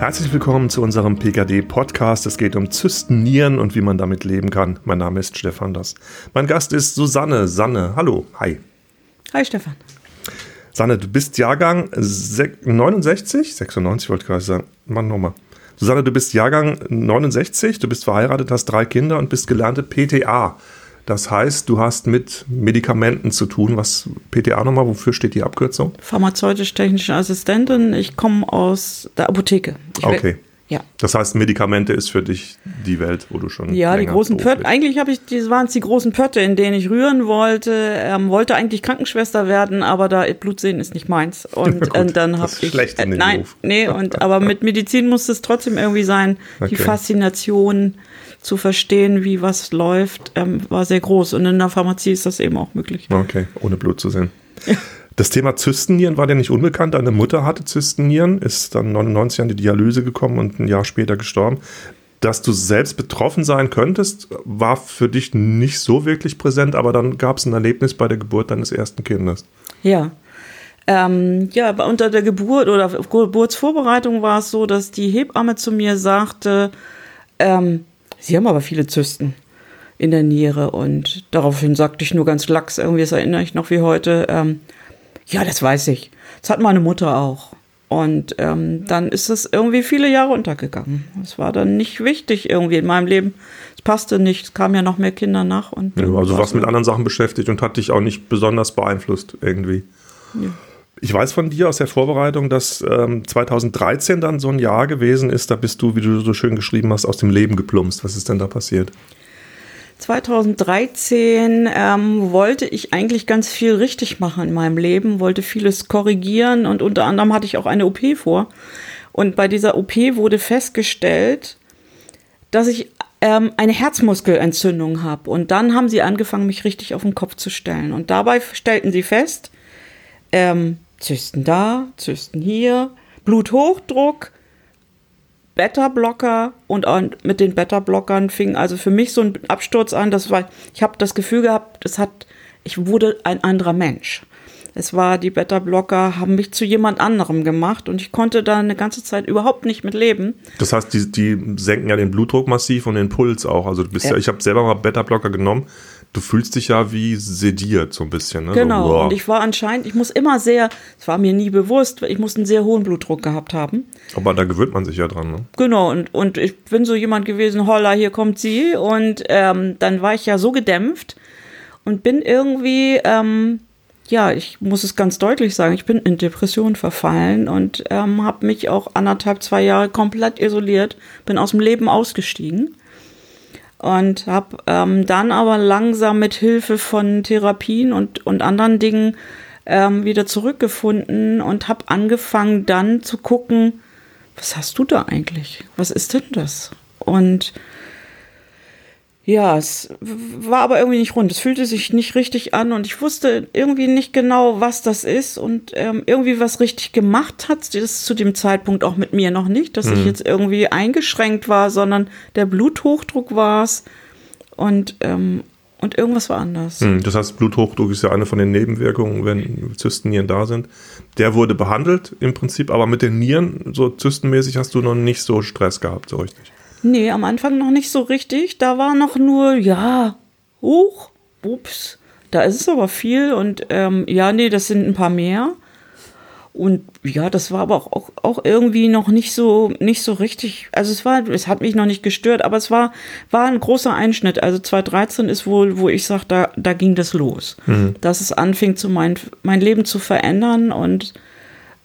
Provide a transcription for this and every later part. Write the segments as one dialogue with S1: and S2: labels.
S1: Herzlich willkommen zu unserem PKD-Podcast. Es geht um Zysten, Nieren und wie man damit leben kann. Mein Name ist Stefan Das. Mein Gast ist Susanne. Sanne, hallo, hi.
S2: Hi Stefan.
S1: Sanne, du bist Jahrgang 69? 96 wollte ich gerade sagen. Mann, nochmal. Susanne, du bist Jahrgang 69, du bist verheiratet, hast drei Kinder und bist gelernte PTA. Das heißt, du hast mit Medikamenten zu tun. Was PTA nochmal, wofür steht die Abkürzung?
S2: Pharmazeutisch-technische Assistentin. Ich komme aus der Apotheke. Ich
S1: okay. Ja. Das heißt, Medikamente ist für dich die Welt, wo du schon.
S2: Ja, die großen Pötte. Eigentlich habe ich, die waren es die großen Pötte, in denen ich rühren wollte. Ähm, wollte eigentlich Krankenschwester werden, aber da Blutsehen ist nicht meins. Und,
S1: Gut,
S2: und dann habe ich.
S1: Schlecht in den
S2: nein,
S1: Beruf.
S2: nee, und aber mit Medizin muss es trotzdem irgendwie sein.
S1: Okay.
S2: Die Faszination zu verstehen, wie was läuft, ähm, war sehr groß. Und in der Pharmazie ist das eben auch möglich.
S1: Okay, ohne Blut zu sehen. Das Thema Zystennieren war dir nicht unbekannt. Deine Mutter hatte Zystennieren, ist dann 99 an die Dialyse gekommen und ein Jahr später gestorben. Dass du selbst betroffen sein könntest, war für dich nicht so wirklich präsent, aber dann gab es ein Erlebnis bei der Geburt deines ersten Kindes.
S2: Ja. Ähm, ja, aber unter der Geburt oder Geburtsvorbereitung war es so, dass die Hebamme zu mir sagte, ähm, Sie haben aber viele Zysten in der Niere. Und daraufhin sagte ich nur ganz lax, irgendwie, das erinnere ich noch wie heute, ähm, ja, das weiß ich. Das hat meine Mutter auch. Und ähm, dann ist es irgendwie viele Jahre untergegangen. Es war dann nicht wichtig irgendwie in meinem Leben. Es passte nicht. Es kamen ja noch mehr Kinder nach. Und
S1: Ja, also
S2: war's
S1: warst mit anderen Sachen beschäftigt und hat dich auch nicht besonders beeinflusst irgendwie.
S2: Ja.
S1: Ich weiß von dir aus der Vorbereitung, dass ähm, 2013 dann so ein Jahr gewesen ist, da bist du, wie du so schön geschrieben hast, aus dem Leben geplumpst. Was ist denn da passiert?
S2: 2013 ähm, wollte ich eigentlich ganz viel richtig machen in meinem Leben, wollte vieles korrigieren und unter anderem hatte ich auch eine OP vor. Und bei dieser OP wurde festgestellt, dass ich ähm, eine Herzmuskelentzündung habe. Und dann haben sie angefangen, mich richtig auf den Kopf zu stellen. Und dabei stellten sie fest, ähm, Zysten da, Zysten hier, Bluthochdruck, Beta-Blocker und mit den Beta-Blockern fing also für mich so ein Absturz an. Das war, ich habe das Gefühl gehabt, es hat, ich wurde ein anderer Mensch. Es war, die Beta-Blocker haben mich zu jemand anderem gemacht und ich konnte da eine ganze Zeit überhaupt nicht mit leben.
S1: Das heißt, die, die senken ja den Blutdruck massiv und den Puls auch. Also Ja. ich habe selber mal Beta-Blocker genommen. Du fühlst dich ja wie sediert so ein bisschen. Ne?
S2: Genau.
S1: So,
S2: und ich war anscheinend, ich muss immer sehr, es war mir nie bewusst, ich muss einen sehr hohen Blutdruck gehabt haben.
S1: Aber da gewöhnt man sich ja dran. Ne?
S2: Genau, und, und ich bin so jemand gewesen, holla, hier kommt sie. Und ähm, dann war ich ja so gedämpft und bin irgendwie, ähm, ja, ich muss es ganz deutlich sagen, ich bin in Depression verfallen und ähm, habe mich auch anderthalb, zwei Jahre komplett isoliert, bin aus dem Leben ausgestiegen und habe ähm, dann aber langsam mit Hilfe von Therapien und, und anderen Dingen ähm, wieder zurückgefunden und habe angefangen dann zu gucken, was hast du da eigentlich? Was ist denn das? Und ja, es war aber irgendwie nicht rund. Es fühlte sich nicht richtig an und ich wusste irgendwie nicht genau, was das ist und ähm, irgendwie was richtig gemacht hat. Das zu dem Zeitpunkt auch mit mir noch nicht, dass ich jetzt irgendwie eingeschränkt war, sondern der Bluthochdruck war es und, ähm, und irgendwas war anders.
S1: Hm, Das heißt, Bluthochdruck ist ja eine von den Nebenwirkungen, wenn Zystennieren da sind. Der wurde behandelt im Prinzip, aber mit den Nieren, so zystenmäßig, hast du noch nicht so Stress gehabt, so richtig.
S2: Nee, am Anfang noch nicht so richtig. Da war noch nur, ja, hoch, ups, da ist es aber viel und ähm, ja, nee, das sind ein paar mehr. Und ja, das war aber auch, auch, irgendwie noch nicht so, nicht so richtig. Also es war, es hat mich noch nicht gestört, aber es war, war ein großer Einschnitt. Also 2013 ist wohl, wo ich sage, da, da ging das los. Dass es anfing, zu mein, mein Leben zu verändern. Und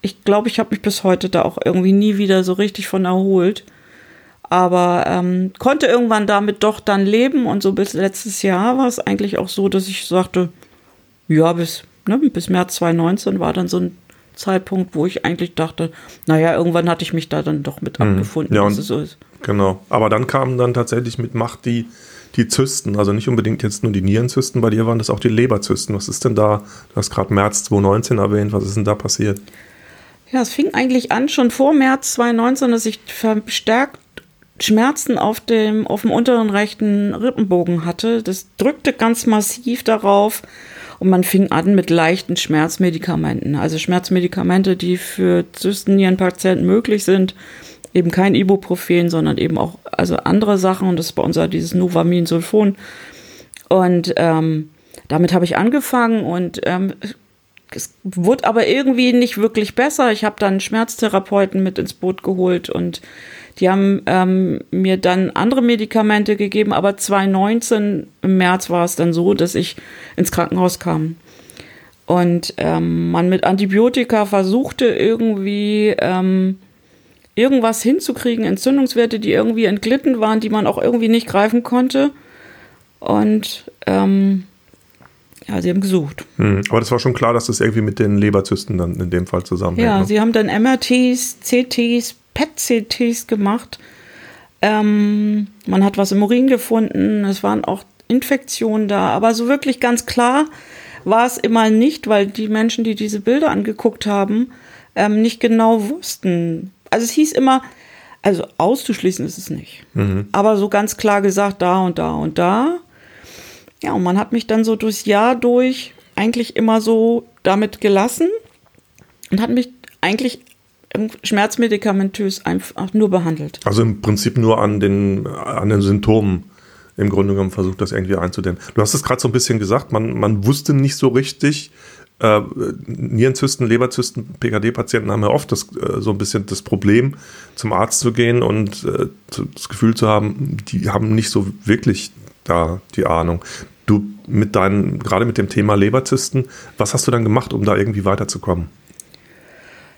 S2: ich glaube, ich habe mich bis heute da auch irgendwie nie wieder so richtig von erholt aber ähm, konnte irgendwann damit doch dann leben und so bis letztes Jahr war es eigentlich auch so, dass ich sagte, ja, bis, ne, bis März 2019 war dann so ein Zeitpunkt, wo ich eigentlich dachte, naja, irgendwann hatte ich mich da dann doch mit abgefunden,
S1: Mhm. Ja,
S2: dass es so ist.
S1: Genau. Aber dann kamen dann tatsächlich mit Macht die, die Zysten. Also nicht unbedingt jetzt nur die Nierenzysten, bei dir waren das auch die Leberzysten. Was ist denn da? Du hast gerade März 2019 erwähnt. Was ist denn da passiert?
S2: Ja, es fing eigentlich an schon vor März 2019, dass ich verstärkt Schmerzen auf dem, auf dem unteren rechten Rippenbogen hatte. Das drückte ganz massiv darauf und man fing an mit leichten Schmerzmedikamenten. Also Schmerzmedikamente, die für Zystennierenpatienten möglich sind. Eben kein Ibuprofen, sondern eben auch also andere Sachen. Und das ist bei uns ja dieses Novamin-Sulfon. Und ähm, damit habe ich angefangen und ähm, es wurde aber irgendwie nicht wirklich besser. Ich habe dann Schmerztherapeuten mit ins Boot geholt und die haben ähm, mir dann andere Medikamente gegeben, aber 2019 im März war es dann so, dass ich ins Krankenhaus kam. Und ähm, man mit Antibiotika versuchte irgendwie ähm, irgendwas hinzukriegen, Entzündungswerte, die irgendwie entglitten waren, die man auch irgendwie nicht greifen konnte. Und ähm, ja, sie haben gesucht.
S1: Hm. Aber das war schon klar, dass das irgendwie mit den Leberzysten dann in dem Fall zusammenhängt.
S2: Ja,
S1: ne?
S2: sie haben dann MRTs, CTs, PET-CTs gemacht. Ähm, man hat was im Urin gefunden, es waren auch Infektionen da, aber so wirklich ganz klar war es immer nicht, weil die Menschen, die diese Bilder angeguckt haben, ähm, nicht genau wussten. Also es hieß immer, also auszuschließen ist es nicht, aber so ganz klar gesagt, da und da und da. Ja, und man hat mich dann so durchs Jahr durch eigentlich immer so damit gelassen und hat mich eigentlich schmerzmedikamentös einfach nur behandelt.
S1: Also im Prinzip nur an den, an den Symptomen im Grunde genommen versucht, das irgendwie einzudämmen. Du hast es gerade so ein bisschen gesagt, man, man wusste nicht so richtig, äh, Nierenzysten, Leberzysten, PKD-Patienten haben ja oft das, äh, so ein bisschen das Problem, zum Arzt zu gehen und äh, das Gefühl zu haben, die haben nicht so wirklich da die Ahnung. Du mit deinen, gerade mit dem Thema Leberzysten, was hast du dann gemacht, um da irgendwie weiterzukommen?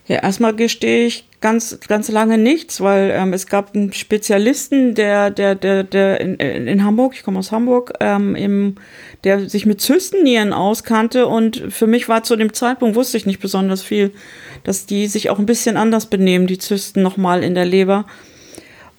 S2: Ja, erstmal gestehe ich ganz, ganz lange nichts, weil ähm, es gab einen Spezialisten, der, der, der, der in, in Hamburg, ich komme aus Hamburg, ähm, im, der sich mit Zystennieren auskannte und für mich war zu dem Zeitpunkt, wusste ich nicht besonders viel, dass die sich auch ein bisschen anders benehmen, die Zysten nochmal in der Leber.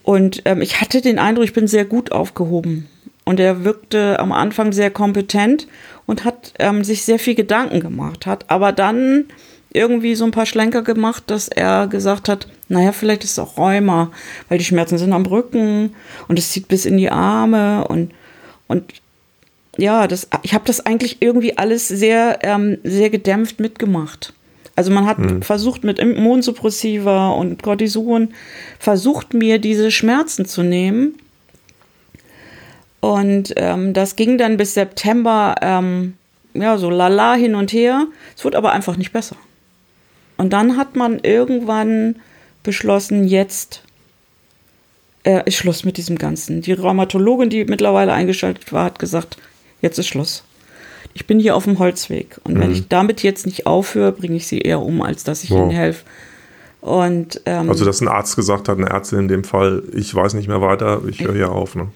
S2: Und ähm, ich hatte den Eindruck, ich bin sehr gut aufgehoben. Und er wirkte am Anfang sehr kompetent und hat ähm, sich sehr viel Gedanken gemacht, hat aber dann irgendwie so ein paar Schlenker gemacht, dass er gesagt hat, naja, vielleicht ist es auch Rheuma, weil die Schmerzen sind am Rücken und es zieht bis in die Arme und, und ja, das, ich habe das eigentlich irgendwie alles sehr, ähm, sehr gedämpft mitgemacht. Also man hat versucht mit Immunsuppressiva und Cortison, versucht mir diese Schmerzen zu nehmen. Und ähm, das ging dann bis September, ähm, ja, so lala hin und her. Es wurde aber einfach nicht besser. Und dann hat man irgendwann beschlossen, jetzt äh, ist Schluss mit diesem Ganzen. Die Rheumatologin, die mittlerweile eingeschaltet war, hat gesagt, jetzt ist Schluss. Ich bin hier auf dem Holzweg. Und wenn ich damit jetzt nicht aufhöre, bringe ich sie eher um, als dass ich
S1: Wow.
S2: ihnen helfe. Und ähm,
S1: Also, dass ein Arzt gesagt hat, eine Ärztin in dem Fall, ich weiß nicht mehr weiter, ich höre hier auf. Ne?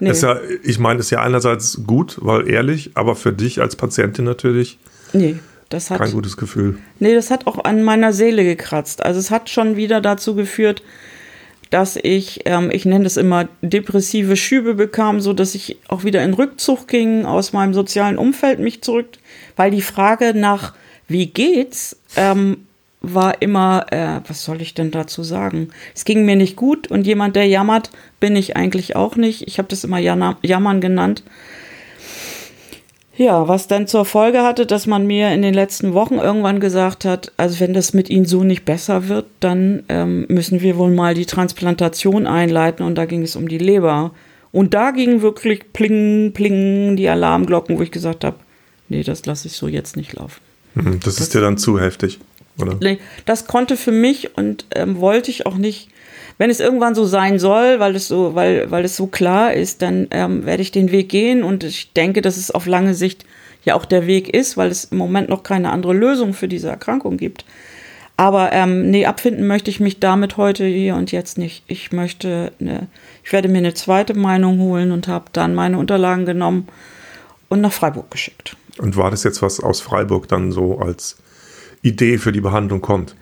S2: Nee.
S1: Ist ja, ich meine, ist ja einerseits gut, weil ehrlich, aber für dich als Patientin natürlich
S2: nee, das hat
S1: kein gutes Gefühl.
S2: Nee, das hat auch an meiner Seele gekratzt. Also es hat schon wieder dazu geführt, dass ich, ähm, ich nenne das immer depressive Schübe bekam, so dass ich auch wieder in Rückzug ging aus meinem sozialen Umfeld mich zurück, weil die Frage nach wie geht's ähm, war immer, äh, was soll ich denn dazu sagen? Es ging mir nicht gut und jemand, der jammert, bin ich eigentlich auch nicht. Ich habe das immer Jana- Jammern genannt. Ja, was dann zur Folge hatte, dass man mir in den letzten Wochen irgendwann gesagt hat, also wenn das mit Ihnen so nicht besser wird, dann ähm, müssen wir wohl mal die Transplantation einleiten und da ging es um die Leber. Und da gingen wirklich pling, pling die Alarmglocken, wo ich gesagt habe, nee, das lasse ich so jetzt nicht laufen.
S1: Mhm, Das ist dir dann zu heftig, oder?
S2: Das konnte für mich und ähm, wollte ich auch nicht. Wenn es irgendwann so sein soll, weil es so, weil, weil es so klar ist, dann ähm, werde ich den Weg gehen und ich denke, dass es auf lange Sicht ja auch der Weg ist, weil es im Moment noch keine andere Lösung für diese Erkrankung gibt. Aber ähm, nee, abfinden möchte ich mich damit heute hier und jetzt nicht. Ich möchte, eine, ich werde mir eine zweite Meinung holen und habe dann meine Unterlagen genommen und nach Freiburg geschickt.
S1: Und war das jetzt was aus Freiburg dann so als Idee für die Behandlung kommt?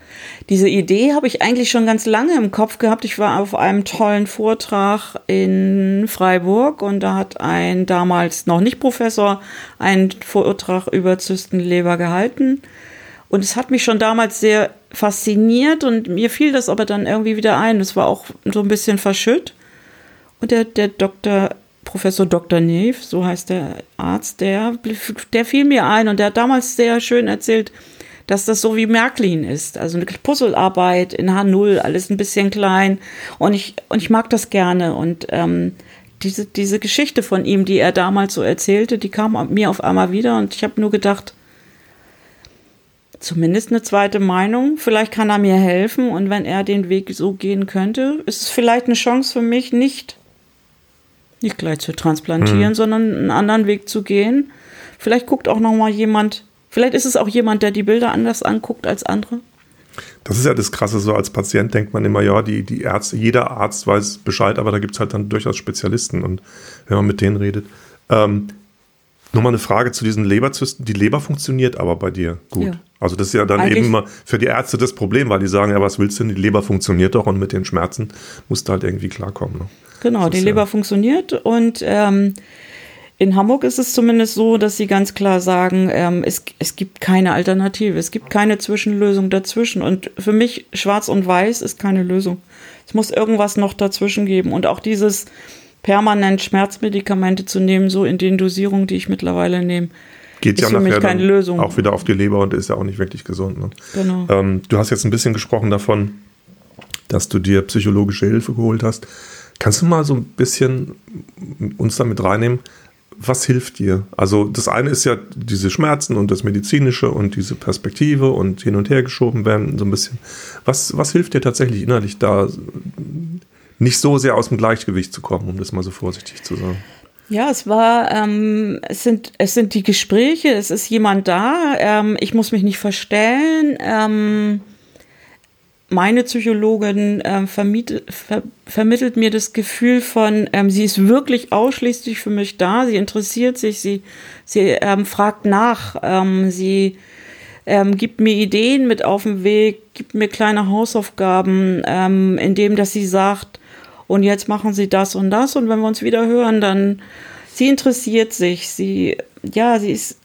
S2: Diese Idee habe ich eigentlich schon ganz lange im Kopf gehabt. Ich war auf einem tollen Vortrag in Freiburg und da hat ein damals noch nicht Professor einen Vortrag über Zystenleber gehalten. Und es hat mich schon damals sehr fasziniert und mir fiel das aber dann irgendwie wieder ein. Es war auch so ein bisschen verschütt. Und der, der Dr. Professor Dr. Neve, so heißt der Arzt, der, der fiel mir ein und der hat damals sehr schön erzählt, dass das so wie Märklin ist. Also eine Puzzlearbeit in H0, alles ein bisschen klein. Und ich, und ich mag das gerne. Und ähm, diese, diese Geschichte von ihm, die er damals so erzählte, die kam mir auf einmal wieder. Und ich habe nur gedacht, zumindest eine zweite Meinung. Vielleicht kann er mir helfen. Und wenn er den Weg so gehen könnte, ist es vielleicht eine Chance für mich, nicht, nicht gleich zu transplantieren, hm. sondern einen anderen Weg zu gehen. Vielleicht guckt auch noch mal jemand Vielleicht ist es auch jemand, der die Bilder anders anguckt als andere.
S1: Das ist ja das Krasse, so als Patient denkt man immer, ja, die, die Ärzte, jeder Arzt weiß Bescheid, aber da gibt es halt dann durchaus Spezialisten und wenn man mit denen redet. Ähm, Nochmal eine Frage zu diesen Leberzysten. Die Leber funktioniert aber bei dir gut. Ja. Also das ist ja dann Eigentlich eben immer für die Ärzte das Problem, weil die sagen, ja, was willst du denn? Die Leber funktioniert doch und mit den Schmerzen musst du halt irgendwie klarkommen. Ne?
S2: Genau, die Leber ja funktioniert und ähm, in Hamburg ist es zumindest so, dass sie ganz klar sagen, ähm, es, es gibt keine Alternative, es gibt keine Zwischenlösung dazwischen. Und für mich schwarz und weiß ist keine Lösung. Es muss irgendwas noch dazwischen geben. Und auch dieses permanent Schmerzmedikamente zu nehmen, so in den Dosierungen, die ich mittlerweile nehme,
S1: geht ist ja für mich keine Lösung. Auch wieder auf die Leber und ist ja auch nicht wirklich gesund. Ne? Genau. Ähm, du hast jetzt ein bisschen gesprochen davon, dass du dir psychologische Hilfe geholt hast. Kannst du mal so ein bisschen uns damit reinnehmen? Was hilft dir? Also das eine ist ja diese Schmerzen und das Medizinische und diese Perspektive und hin und her geschoben werden, so ein bisschen. Was, was hilft dir tatsächlich innerlich da nicht so sehr aus dem Gleichgewicht zu kommen, um das mal so vorsichtig zu sagen?
S2: Ja, es war, ähm, es sind, es sind die Gespräche, es ist jemand da, ähm, ich muss mich nicht verstellen, ähm, meine Psychologin äh, vermiet, ver, vermittelt mir das Gefühl von, ähm, sie ist wirklich ausschließlich für mich da, sie interessiert sich, sie, sie ähm, fragt nach, ähm, sie ähm, gibt mir Ideen mit auf den Weg, gibt mir kleine Hausaufgaben, ähm, indem dass sie sagt, und jetzt machen sie das und das und wenn wir uns wieder hören, dann sie interessiert sich, sie ja, sie ist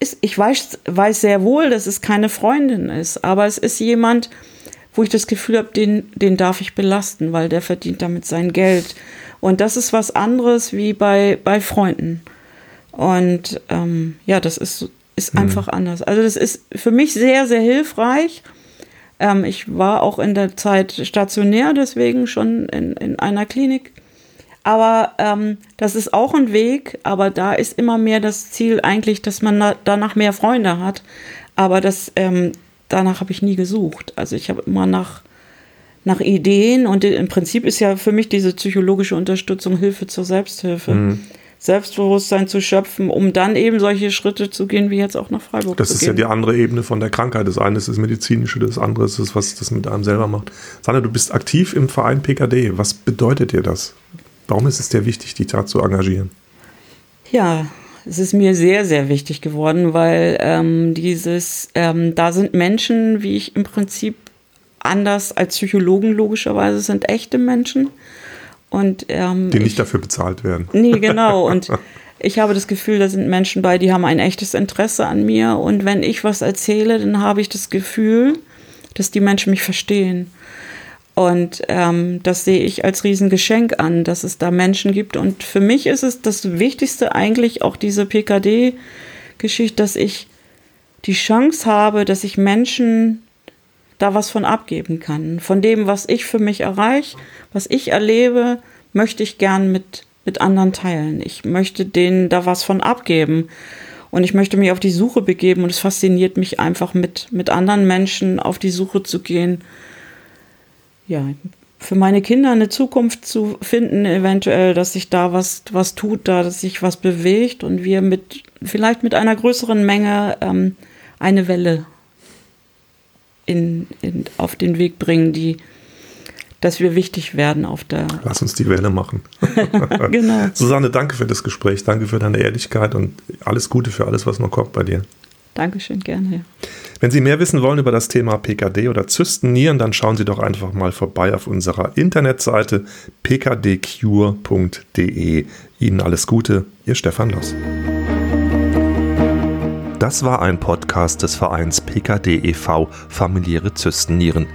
S2: ist, ich weiß, weiß sehr wohl, dass es keine Freundin ist, aber es ist jemand, wo ich das Gefühl habe, den, den darf ich belasten, weil der verdient damit sein Geld. Und das ist was anderes wie bei, bei Freunden. Und ähm, ja, das ist, ist mhm. einfach anders. Also das ist für mich sehr, sehr hilfreich. Ähm, ich war auch in der Zeit stationär, deswegen schon in, in einer Klinik. Aber ähm, das ist auch ein Weg, aber da ist immer mehr das Ziel eigentlich, dass man danach mehr Freunde hat. Aber das, ähm, danach habe ich nie gesucht. Also ich habe immer nach, nach Ideen und im Prinzip ist ja für mich diese psychologische Unterstützung Hilfe zur Selbsthilfe. Mhm. Selbstbewusstsein zu schöpfen, um dann eben solche Schritte zu gehen, wie jetzt auch nach Freiburg.
S1: Das ist gehen. ja die andere Ebene von der Krankheit. Das eine ist das Medizinische, das andere ist das, was das mit einem selber macht. Sandra, du bist aktiv im Verein PKD. Was bedeutet dir das? Warum ist es dir wichtig, die Tat zu engagieren?
S2: Ja, es ist mir sehr, sehr wichtig geworden, weil ähm, dieses, ähm, da sind Menschen, wie ich im Prinzip anders als Psychologen logischerweise sind echte Menschen. Und, ähm,
S1: die nicht ich, dafür bezahlt werden.
S2: Nee, genau. Und ich habe das Gefühl, da sind Menschen bei, die haben ein echtes Interesse an mir. Und wenn ich was erzähle, dann habe ich das Gefühl, dass die Menschen mich verstehen. Und ähm, das sehe ich als Riesengeschenk an, dass es da Menschen gibt. Und für mich ist es das Wichtigste eigentlich auch diese PKD-Geschichte, dass ich die Chance habe, dass ich Menschen da was von abgeben kann. Von dem, was ich für mich erreiche, was ich erlebe, möchte ich gern mit, mit anderen teilen. Ich möchte denen da was von abgeben. Und ich möchte mich auf die Suche begeben. Und es fasziniert mich einfach, mit, mit anderen Menschen auf die Suche zu gehen ja, für meine Kinder eine Zukunft zu finden, eventuell, dass sich da was, was tut, da, dass sich was bewegt und wir mit, vielleicht mit einer größeren Menge ähm, eine Welle in, in, auf den Weg bringen, die, dass wir wichtig werden auf der.
S1: Lass uns die Welle machen. genau. Susanne, danke für das Gespräch, danke für deine Ehrlichkeit und alles Gute für alles, was noch kommt bei dir.
S2: Dankeschön, gerne. Ja.
S1: Wenn Sie mehr wissen wollen über das Thema PKD oder Zystennieren, dann schauen Sie doch einfach mal vorbei auf unserer Internetseite pkdcure.de. Ihnen alles Gute, Ihr Stefan Loss. Das war ein Podcast des Vereins PKD e.V. Familiäre Zystennieren.